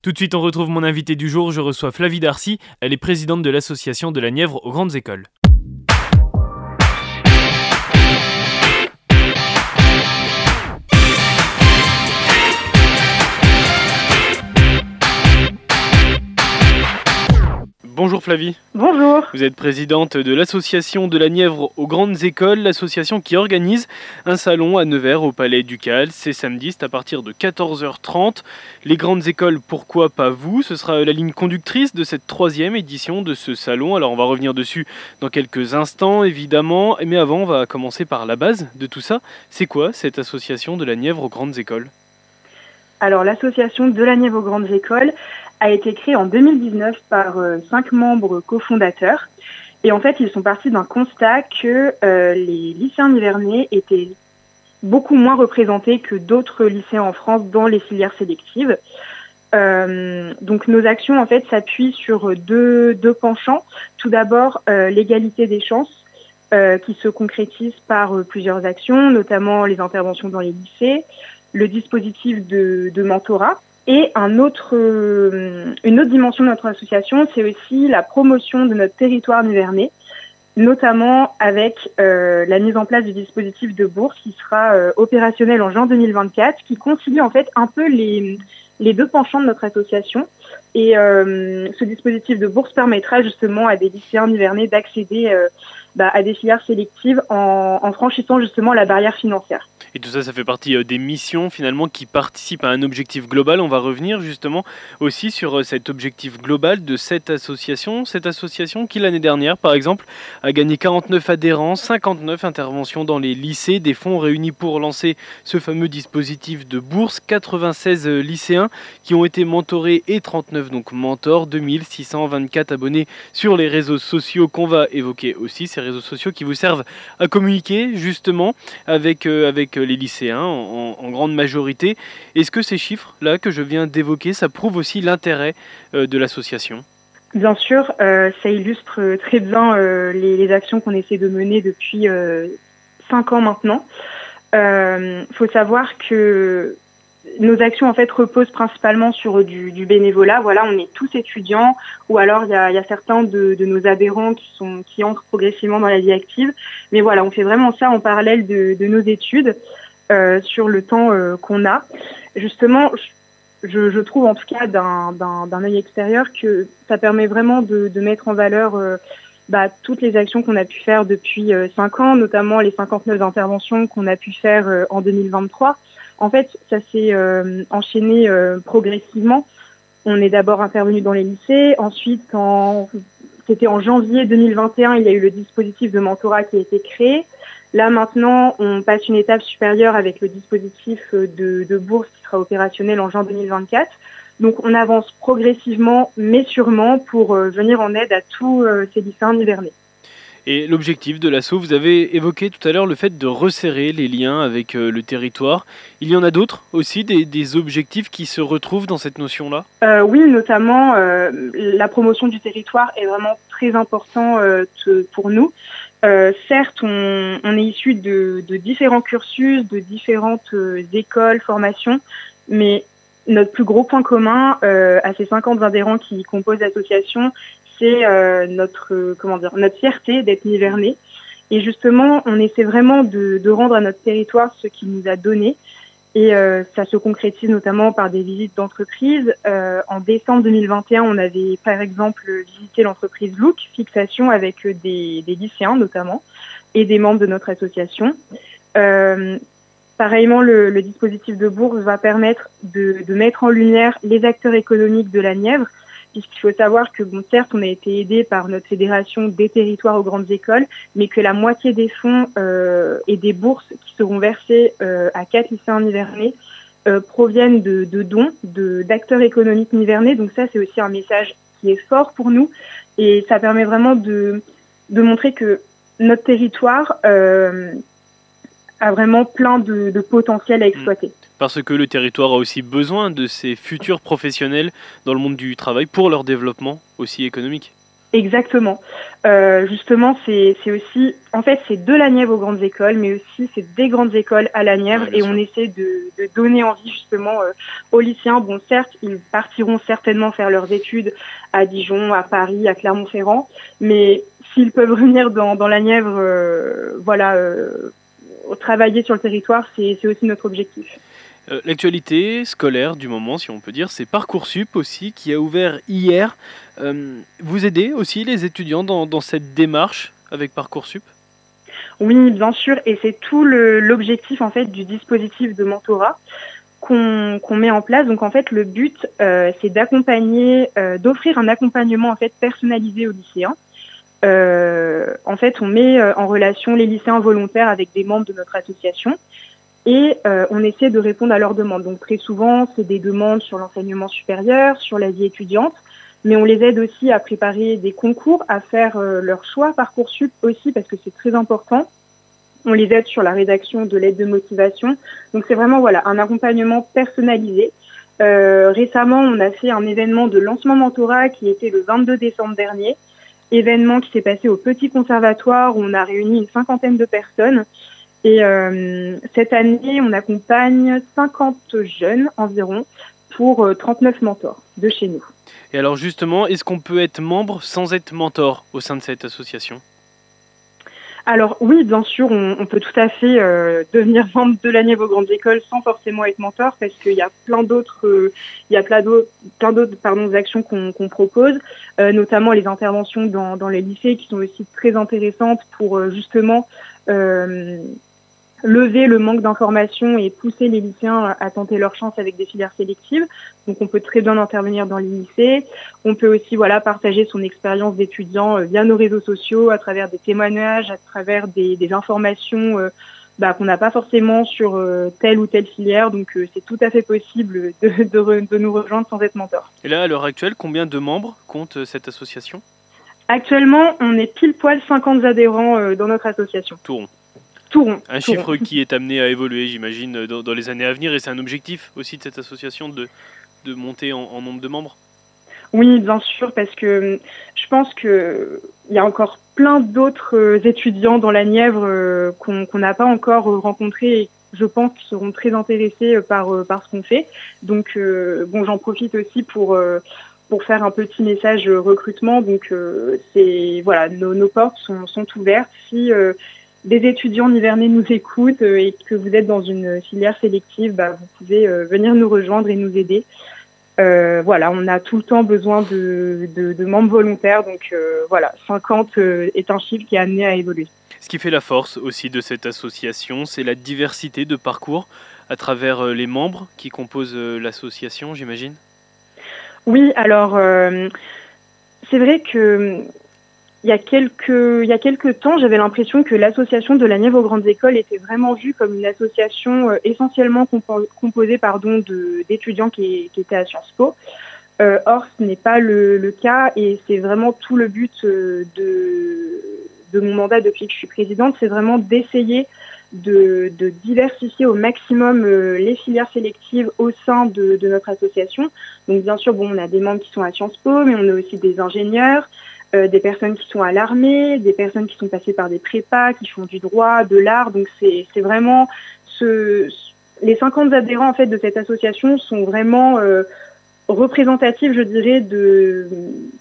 Tout de suite, on retrouve mon invité du jour. Je reçois Flavie Darcy. Elle est présidente de l'association de la Nièvre aux grandes écoles. Bonjour Flavie. Bonjour. Vous êtes présidente de l'association de la Nièvre aux grandes écoles, l'association qui organise un salon à Nevers au Palais Ducal. C'est samedi, c'est à partir de 14h30. Les grandes écoles, pourquoi pas vous? Ce sera la ligne conductrice de cette troisième édition de ce salon. Alors on va revenir dessus dans quelques instants évidemment. Mais avant, on va commencer par la base de tout ça. C'est quoi cette association de la Nièvre aux grandes écoles? Alors l'association de la Nièvre aux grandes écoles a été créée en 2019 par euh, cinq membres cofondateurs. Et en fait, ils sont partis d'un constat que euh, les lycéens nivernais étaient beaucoup moins représentés que d'autres lycées en France dans les filières sélectives. Euh, donc nos actions en fait s'appuient sur deux, deux penchants. Tout d'abord l'égalité des chances qui se concrétise par plusieurs actions, notamment les interventions dans les lycées, le dispositif de, de mentorat. Et un autre, euh, une autre dimension de notre association, c'est aussi la promotion de notre territoire nivernais, notamment avec euh, la mise en place du dispositif de bourse qui sera euh, opérationnel en juin 2024, qui concilie en fait un peu les, les deux penchants de notre association. Et ce dispositif de bourse permettra justement à des lycéens nivernais d'accéder bah, à des filières sélectives en, en franchissant justement la barrière financière. Et tout ça, ça fait partie euh, des missions finalement qui participent à un objectif global. On va revenir justement aussi sur euh, cet objectif global de cette association. Cette association qui l'année dernière, par exemple, a gagné 49 adhérents, 59 interventions dans les lycées, des fonds réunis pour lancer ce fameux dispositif de bourse, 96 euh, lycéens qui ont été mentorés et 39 donc mentors, 2624 abonnés sur les réseaux sociaux qu'on va évoquer aussi, réseaux sociaux qui vous servent à communiquer justement avec, avec les lycéens en, grande majorité. Est-ce que ces chiffres-là que je viens d'évoquer, ça prouve aussi l'intérêt euh, de l'association? Bien sûr, euh, ça illustre très bien euh, les, actions qu'on essaie de mener depuis cinq ans maintenant. Il faut savoir que nos actions en fait reposent principalement sur du, bénévolat. Voilà, on est tous étudiants, ou alors il y a, certains de, nos adhérents qui sont qui entrent progressivement dans la vie active. Mais voilà, on fait vraiment ça en parallèle de, nos études euh, sur le temps euh, qu'on a. Justement, je, trouve en tout cas d'un œil extérieur que ça permet vraiment de, mettre en valeur euh, bah, toutes les actions qu'on a pu faire depuis cinq ans, notamment les 59 interventions qu'on a pu faire en 2023. En fait, ça s'est euh, enchaîné euh, progressivement. On est d'abord intervenu dans les lycées, ensuite en c'était en janvier 2021, il y a eu le dispositif de mentorat qui a été créé. Là maintenant, on passe une étape supérieure avec le dispositif de, de bourse qui sera opérationnel en juin 2024. Donc on avance progressivement mais sûrement pour euh, venir en aide à tous ces lycéens hivernés. Et l'objectif de l'assaut, vous avez évoqué tout à l'heure le fait de resserrer les liens avec euh, le territoire. Il y en a d'autres aussi, des, objectifs qui se retrouvent dans cette notion-là? Euh, Oui, notamment euh, la promotion du territoire est vraiment très important pour nous. certes, on, est issu de, de, différents cursus, de différentes écoles, formations, mais notre plus gros point commun à ces 50 adhérents qui composent l'association, c'est euh, notre comment dire notre fierté d'être nivernais. Et justement, on essaie vraiment de, de rendre à notre territoire ce qu'il nous a donné. Et euh, ça se concrétise notamment par des visites d'entreprise. Euh, en décembre 2021, on avait par exemple visité l'entreprise Look Fixation avec des, des, lycéens notamment et des membres de notre association. Euh, pareillement, le, le, dispositif de bourse va permettre de, de, mettre en lumière les acteurs économiques de la Nièvre puisqu'il faut savoir que, bon, certes, on a été aidé par notre fédération des territoires aux grandes écoles, mais que la moitié des fonds euh, et des bourses qui seront versées euh, à quatre lycéens nivernais euh, proviennent de, de dons d'acteurs économiques nivernais. Donc ça, c'est aussi un message qui est fort pour nous et ça permet vraiment de, de montrer que notre territoire euh, a vraiment plein de, de potentiel à exploiter. Parce que le territoire a aussi besoin de ces futurs professionnels dans le monde du travail pour leur développement aussi économique. Exactement. Euh, justement, c'est aussi, en fait, c'est de la Nièvre aux grandes écoles, mais aussi c'est des grandes écoles à la Nièvre, et on essaie de, de, donner envie justement euh, aux lycéens. Bon, certes, ils partiront certainement faire leurs études à Dijon, à Paris, à Clermont-Ferrand, mais s'ils peuvent revenir dans, dans la Nièvre, euh, voilà, euh, travailler sur le territoire, c'est aussi notre objectif. Euh, l'actualité scolaire du moment, si on peut dire, c'est Parcoursup aussi, qui a ouvert hier. Euh, vous aidez aussi les étudiants dans, cette démarche avec Parcoursup? Oui, bien sûr, et c'est tout l'objectif en fait du dispositif de mentorat qu'on met en place. Donc en fait, le but, euh, c'est d'accompagner, d'offrir un accompagnement en fait personnalisé aux lycéens. en fait, on met en relation les lycéens volontaires avec des membres de notre association et euh, on essaie de répondre à leurs demandes. Donc très souvent, c'est des demandes sur l'enseignement supérieur, sur la vie étudiante, mais on les aide aussi à préparer des concours, à faire euh, leur choix Parcoursup aussi parce que c'est très important. On les aide sur la rédaction de l'aide de motivation. Donc c'est vraiment voilà un accompagnement personnalisé. Euh, récemment, on a fait un événement de lancement mentorat qui était le 22 décembre dernier. Événement qui s'est passé au Petit Conservatoire où on a réuni une cinquantaine de personnes. Et euh, cette année, on accompagne 50 jeunes environ pour 39 euh, mentors de chez nous. Et alors justement, est-ce qu'on peut être membre sans être mentor au sein de cette association? Alors oui, bien sûr, on, peut tout à fait euh, devenir membre de la Nièvre Grande École sans forcément être mentor, parce qu'il y a plein d'autres, il y a plein d'autres, plein d'autres pardon actions qu'on propose, notamment les interventions dans, dans les lycées qui sont aussi très intéressantes pour justement lever le manque d'informations et pousser les lycéens à tenter leur chance avec des filières sélectives. Donc on peut très bien intervenir dans les lycées. On peut aussi voilà partager son expérience d'étudiant euh, via nos réseaux sociaux, à travers des témoignages, à travers des, des informations euh, bah, qu'on n'a pas forcément sur euh, telle ou telle filière. Donc c'est tout à fait possible de, de, de, nous rejoindre sans être mentor. Et là, à l'heure actuelle, combien de membres compte cette association? Actuellement, on est pile poil 50 adhérents dans notre association. Tout rond. Un chiffre qui est amené à évoluer, j'imagine, dans, les années à venir. Et c'est un objectif aussi de cette association de, de monter en, nombre de membres? Oui, bien sûr, parce que hum, je pense qu'il y a encore plein d'autres euh, étudiants dans la Nièvre euh, qu'on n'a pas encore euh, rencontrés et je pense qu'ils seront très intéressés par, par ce qu'on fait. Donc, bon, j'en profite aussi pour pour faire un petit message recrutement. Donc, c'est voilà, nos, nos, portes sont, sont ouvertes. Si des étudiants nivernais nous écoutent euh, et que vous êtes dans une filière sélective, bah, vous pouvez euh, venir nous rejoindre et nous aider. Euh, voilà, on a tout le temps besoin de, de, membres volontaires, donc voilà, 50 est un chiffre qui est amené à évoluer. Ce qui fait la force aussi de cette association, c'est la diversité de parcours à travers les membres qui composent l'association, j'imagine? Oui, alors c'est vrai que il y a quelques, il y a quelques temps, j'avais l'impression que l'association de la Nièvre aux grandes écoles était vraiment vue comme une association euh, essentiellement composée pardon, d'étudiants qui, qui, étaient à Sciences Po. Euh, or, ce n'est pas le, le, cas et c'est vraiment tout le but euh, de, de mon mandat depuis que je suis présidente, c'est vraiment d'essayer de, de, diversifier au maximum euh, les filières sélectives au sein de, de, notre association. Donc bien sûr, bon, on a des membres qui sont à Sciences Po, mais on a aussi des ingénieurs, euh, des personnes qui sont à l'armée, des personnes qui sont passées par des prépas, qui font du droit, de l'art. Donc c'est vraiment les 50 adhérents en fait de cette association sont vraiment euh, représentative, je dirais, de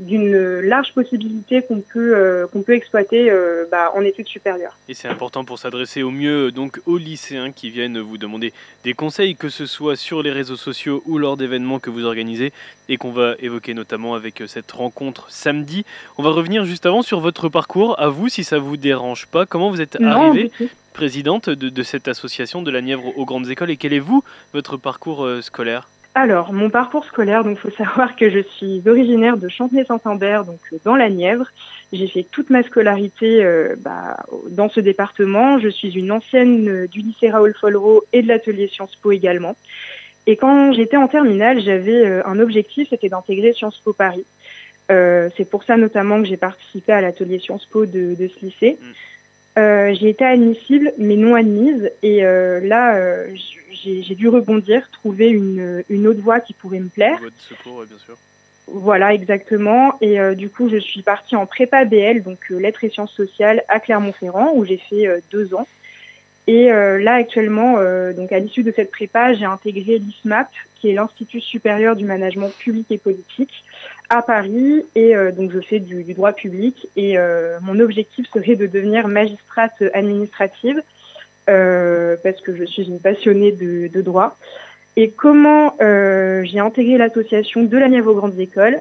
d'une large possibilité qu'on peut euh, qu'on peut exploiter euh, bah, en études supérieures. Et c'est important pour s'adresser au mieux donc aux lycéens qui viennent vous demander des conseils, que ce soit sur les réseaux sociaux ou lors d'événements que vous organisez et qu'on va évoquer notamment avec euh, cette rencontre samedi. On va revenir juste avant sur votre parcours. À vous, si ça vous dérange pas, comment vous êtes arrivée présidente de, de, cette association de la Nièvre aux grandes écoles et quel est vous votre parcours scolaire? Alors, mon parcours scolaire, donc faut savoir que je suis originaire de Chantenay-Saint-Ambert, donc euh, dans la Nièvre. J'ai fait toute ma scolarité euh, bah, dans ce département. Je suis une ancienne euh, du lycée Raoul Follereau et de l'atelier Sciences Po également. Et quand j'étais en terminale, j'avais un objectif, c'était d'intégrer Sciences Po Paris. c'est pour ça notamment que j'ai participé à l'atelier Sciences Po de, de ce lycée. Mm. Euh, j'ai été admissible, mais non admise. Et euh, là, euh, j'ai dû rebondir, trouver une, une, autre voie qui pourrait me plaire. Voie de secours, bien sûr. Voilà, exactement. Et du coup, je suis partie en prépa BL, donc lettres et sciences sociales à Clermont-Ferrand, où j'ai fait deux ans. Et là, actuellement, donc à l'issue de cette prépa, j'ai intégré l'ISMAP, qui est l'Institut supérieur du management public et politique, à Paris. Et donc, je fais du, du droit public. Et mon objectif serait de devenir magistrate administrative euh, parce que je suis une passionnée de, de droit. Et comment euh, j'ai intégré l'association de la Nièvre aux grandes écoles euh,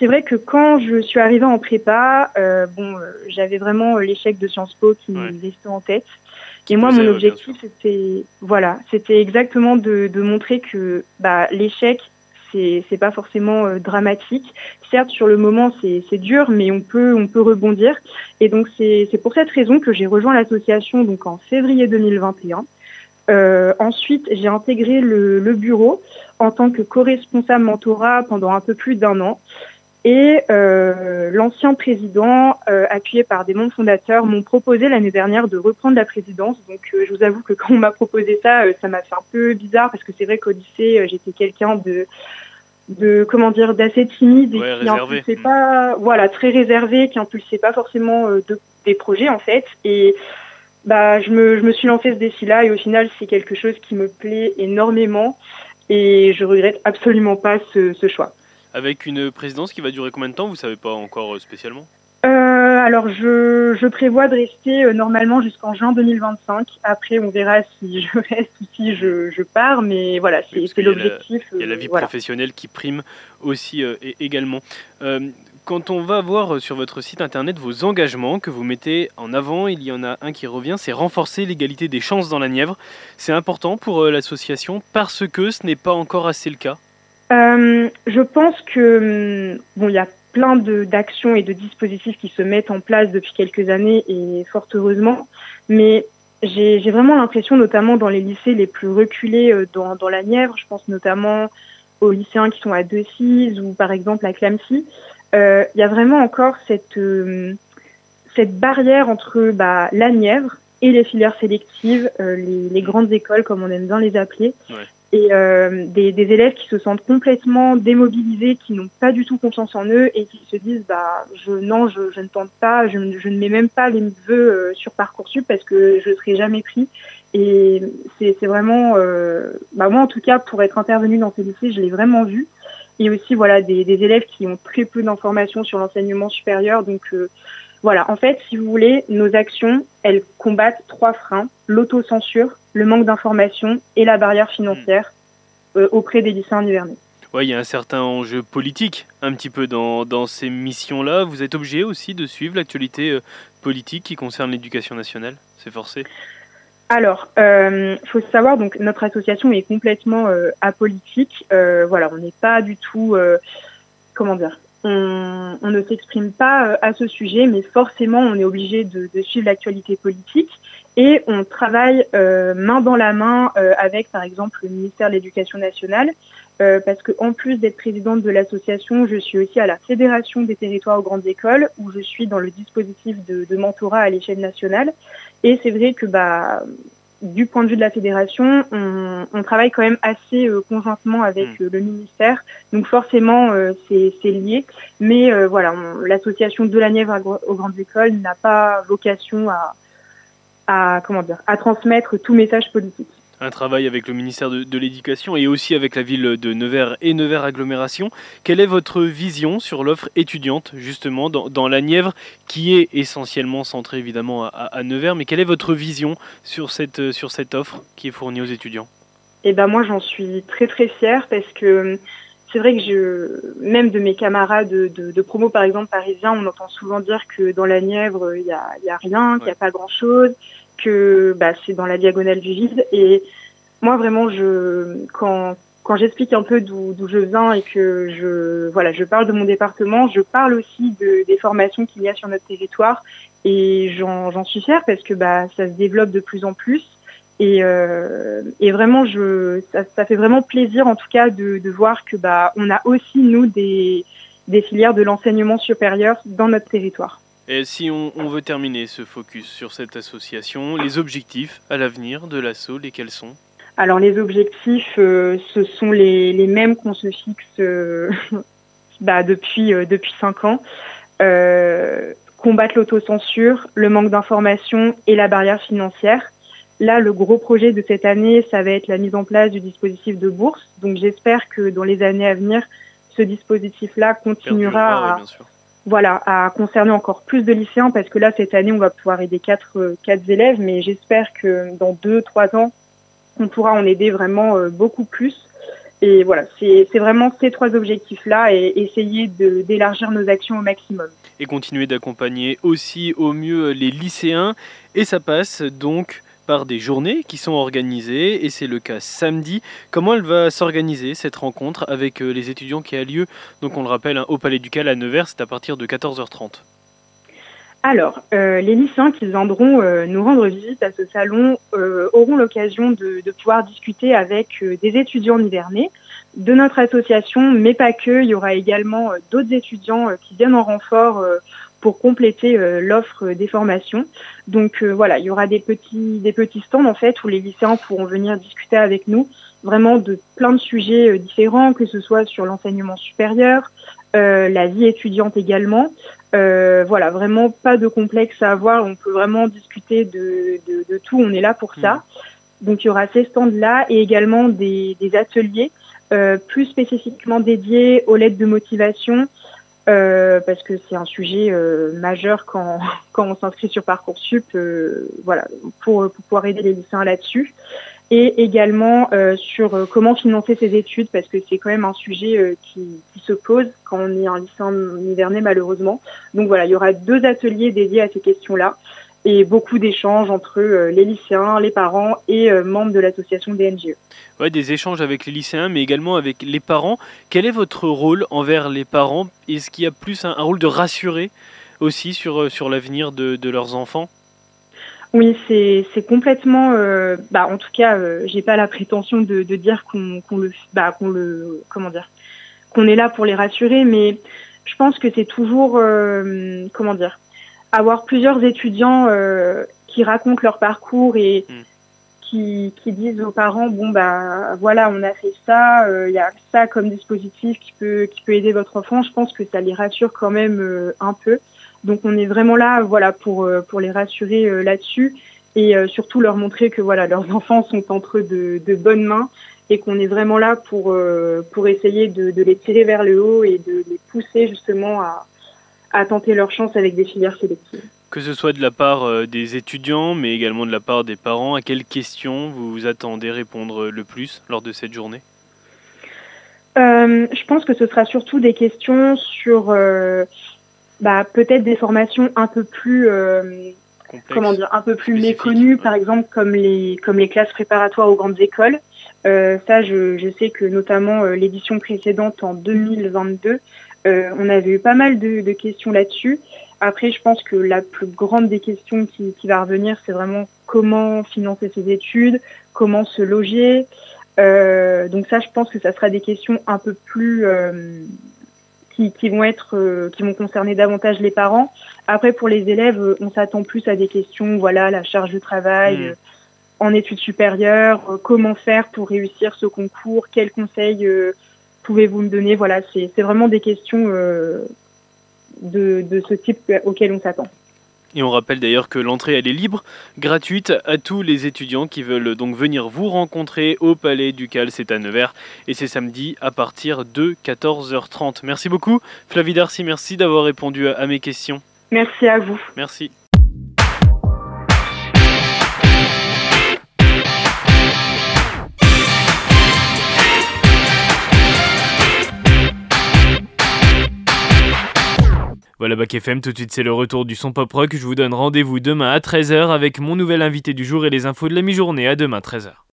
C'est vrai que quand je suis arrivée en prépa, euh, bon, euh, j'avais vraiment l'échec de Sciences Po qui me restait en tête. Et moi, mon objectif, c'était, voilà, c'était exactement de, de, montrer que bah, l'échec, c'est c'est pas forcément euh, dramatique. Certes, sur le moment, c'est c'est dur, mais on peut on peut rebondir. Et donc c'est c'est pour cette raison que j'ai rejoint l'association donc en février 2021. Euh, ensuite, j'ai intégré le, le, bureau en tant que co-responsable mentorat pendant un peu plus d'un an. Et euh, l'ancien président, euh, appuyé par des membres fondateurs, m'ont proposé l'année dernière de reprendre la présidence. Donc, euh, je vous avoue que quand on m'a proposé ça, euh, ça m'a fait un peu bizarre parce que c'est vrai qu'au lycée, j'étais quelqu'un de, de comment dire, d'assez timide et qui impulsait mm. pas, voilà, très réservé, qui impulsait pas forcément de, des projets en fait. Et bah, je me, je me suis lancé ce défi-là et au final, c'est quelque chose qui me plaît énormément et je regrette absolument pas ce, ce choix. Avec une présidence qui va durer combien de temps Vous savez pas encore euh, spécialement? Euh, alors, je, je, prévois de rester euh, normalement jusqu'en juin 2025. Après, on verra si je reste ou si je, je pars, mais voilà, c'est l'objectif. Il y a la, vie professionnelle qui prime aussi et, également. Quand on va voir sur votre site internet vos engagements que vous mettez en avant, il y en a un qui revient, c'est renforcer l'égalité des chances dans la Nièvre. C'est important pour l'association parce que ce n'est pas encore assez le cas? Euh, je pense que hum, bon, il y a plein d'actions et de dispositifs qui se mettent en place depuis quelques années et fort heureusement, mais j'ai vraiment l'impression, notamment dans les lycées les plus reculés euh, dans, dans la Nièvre, je pense notamment aux lycéens qui sont à Decize ou par exemple à Clamcy, euh, il y a vraiment encore cette euh, cette barrière entre bah, la Nièvre et les filières sélectives, euh, les, les, grandes écoles comme on aime bien les appeler, ouais et euh, des, des, élèves qui se sentent complètement démobilisés, qui n'ont pas du tout confiance en eux et qui se disent bah je non je, je ne tente pas, je, je, ne mets même pas les vœux euh, sur parcoursup parce que je serai jamais pris. Et c'est vraiment euh, bah moi en tout cas pour être intervenue dans ces lycées, je l'ai vraiment vu. Et aussi voilà des, des élèves qui ont très peu d'informations sur l'enseignement supérieur, donc euh, voilà, en fait, si vous voulez, nos actions, elles combattent trois freins. L'autocensure, le manque d'information et la barrière financière euh, auprès des lycéens nivernais. Oui, il y a un certain enjeu politique un petit peu dans, dans ces missions-là. Vous êtes obligé aussi de suivre l'actualité euh, politique qui concerne l'éducation nationale. C'est forcé? Alors, il euh, faut savoir, donc notre association est complètement euh, apolitique. Euh, voilà, on n'est pas du tout, euh, comment dire, on, on ne s'exprime pas à ce sujet, mais forcément, on est obligé de, de suivre l'actualité politique. Et on travaille euh, main dans la main euh, avec, par exemple, le ministère de l'Éducation nationale, euh, parce que en plus d'être présidente de l'association, je suis aussi à la Fédération des territoires aux grandes écoles, où je suis dans le dispositif de, de mentorat à l'échelle nationale. Et c'est vrai que, bah, du point de vue de la fédération, on, on travaille quand même assez euh, conjointement avec mmh. le ministère, donc forcément euh, c'est lié. Mais voilà, l'association de la Nièvre aux grandes écoles n'a pas vocation à à, comment dire, à transmettre tout message politique. Un travail avec le ministère de, de l'Éducation et aussi avec la ville de Nevers et Nevers Agglomération. Quelle est votre vision sur l'offre étudiante, justement, dans, dans, la Nièvre, qui est essentiellement centrée évidemment à, à, Nevers, mais quelle est votre vision sur cette, sur cette offre qui est fournie aux étudiants? Eh ben moi, j'en suis très très fière parce que c'est vrai que je, même de mes camarades de, de, de, promo, par exemple, parisiens, on entend souvent dire que dans la Nièvre, il y a, y a, rien, qu'il n'y a pas grand-chose, que bah, c'est dans la diagonale du vide. Et moi, vraiment, je, quand, quand j'explique un peu d'où je viens et que je, voilà, je parle de mon département, je parle aussi de, des formations qu'il y a sur notre territoire. Et j'en suis fière parce que bah, ça se développe de plus en plus. Et, euh, et vraiment, je, ça, ça, fait vraiment plaisir, en tout cas, de, de voir que bah, on a aussi nous des, des filières de l'enseignement supérieur dans notre territoire. Et si on, on, veut terminer ce focus sur cette association, les objectifs à l'avenir de l'assaut, lesquels sont? Alors les objectifs, ce sont les, les mêmes qu'on se fixe bah, depuis depuis cinq ans. combattre l'autocensure, le manque d'information et la barrière financière. Là, le gros projet de cette année, ça va être la mise en place du dispositif de bourse. Donc j'espère que dans les années à venir, ce dispositif-là continuera à, voilà, à concerner encore plus de lycéens parce que là, cette année, on va pouvoir aider quatre, quatre élèves, mais j'espère que dans deux, trois ans, on pourra en aider vraiment euh, beaucoup plus. Et voilà, c'est vraiment ces trois objectifs-là et essayer d'élargir nos actions au maximum. Et continuer d'accompagner aussi au mieux les lycéens. Et ça passe donc par des journées qui sont organisées et c'est le cas samedi. Comment elle va s'organiser cette rencontre avec euh, les étudiants qui a lieu, donc on le rappelle, hein, au Palais du Cal à Nevers, c'est à partir de 14h30 alors, euh, les lycéens qui viendront euh, nous rendre visite à ce salon auront l'occasion de, pouvoir discuter avec des étudiants nivernais de notre association, mais pas que. Il y aura également d'autres étudiants qui viennent en renfort pour compléter euh, l'offre des formations. Donc euh, voilà, il y aura des petits des petits stands en fait où les lycéens pourront venir discuter avec nous vraiment de plein de sujets euh, différents, que ce soit sur l'enseignement supérieur, la vie étudiante également. voilà, vraiment pas de complexe à avoir. On peut vraiment discuter de, de, de tout. On est là pour ça. Mmh. Donc il y aura ces stands-là et également des, des ateliers plus spécifiquement dédiés aux lettres de motivation, euh, parce que c'est un sujet euh, majeur quand, quand on s'inscrit sur Parcoursup, euh, voilà, pour, pour, pouvoir aider les lycéens là-dessus. Et également euh, sur comment financer ses études, parce que c'est quand même un sujet qui, qui, se pose quand on est un lycéen nivernais, malheureusement. Donc voilà, il y aura deux ateliers dédiés à ces questions-là et beaucoup d'échanges entre euh, les lycéens, les parents et euh, membres de l'association DNGE. Ouais, des échanges avec les lycéens, mais également avec les parents. Quel est votre rôle envers les parents? Est-ce qu'il y a plus un, rôle de rassurer aussi sur, euh, sur l'avenir de, de, leurs enfants? Oui, c'est complètement. Euh, bah, en tout cas, j'ai pas la prétention de, de dire qu'on qu le, bah, qu'on le, comment dire, qu'on est là pour les rassurer, mais je pense que c'est toujours, comment dire, avoir plusieurs étudiants euh, qui racontent leur parcours et mm. qui, qui, disent aux parents bon bah voilà on a fait ça, il euh, y a ça comme dispositif qui peut qui peut aider votre enfant. Je pense que ça les rassure quand même euh, un peu. Donc on est vraiment là voilà pour euh, pour les rassurer là-dessus et surtout leur montrer que voilà leurs enfants sont entre de, de bonnes mains et qu'on est vraiment là pour pour essayer de, de les tirer vers le haut et de les pousser justement à à tenter leur chance avec des filières sélectives. Que ce soit de la part euh, des étudiants, mais également de la part des parents, à quelles questions vous vous attendez répondre le plus lors de cette journée? Euh, Je pense que ce sera surtout des questions sur euh, bah, peut-être des formations un peu plus euh, comment dire un peu plus méconnues, par exemple comme les comme les classes préparatoires aux grandes écoles. Euh, ça, je, je, sais que notamment euh, l'édition précédente en 2022 euh, on avait eu pas mal de, de questions là-dessus. Après, je pense que la plus grande des questions qui, qui va revenir, c'est vraiment comment financer ses études, comment se loger. Euh, donc ça, je pense que ça sera des questions un peu plus euh, qui, qui, vont être, euh, qui vont concerner davantage les parents. Après, pour les élèves, on s'attend plus à des questions, voilà, la charge de travail. Mmh. En études supérieures, comment faire pour réussir ce concours, quels conseils pouvez-vous me donner Voilà, c'est vraiment des questions euh, de, de, ce type auquel on s'attend. Et on rappelle d'ailleurs que l'entrée elle est libre, gratuite à tous les étudiants qui veulent donc venir vous rencontrer au Palais du Cal, c'est à Nevers et c'est samedi à partir de 14h30. Merci beaucoup Flavie Darcy, merci d'avoir répondu à mes questions. Merci à vous. Merci. Voilà Bac FM, tout de suite c'est le retour du son pop rock. Je vous donne rendez-vous demain à 13h avec mon nouvel invité du jour et les infos de la mi-journée. À demain 13h.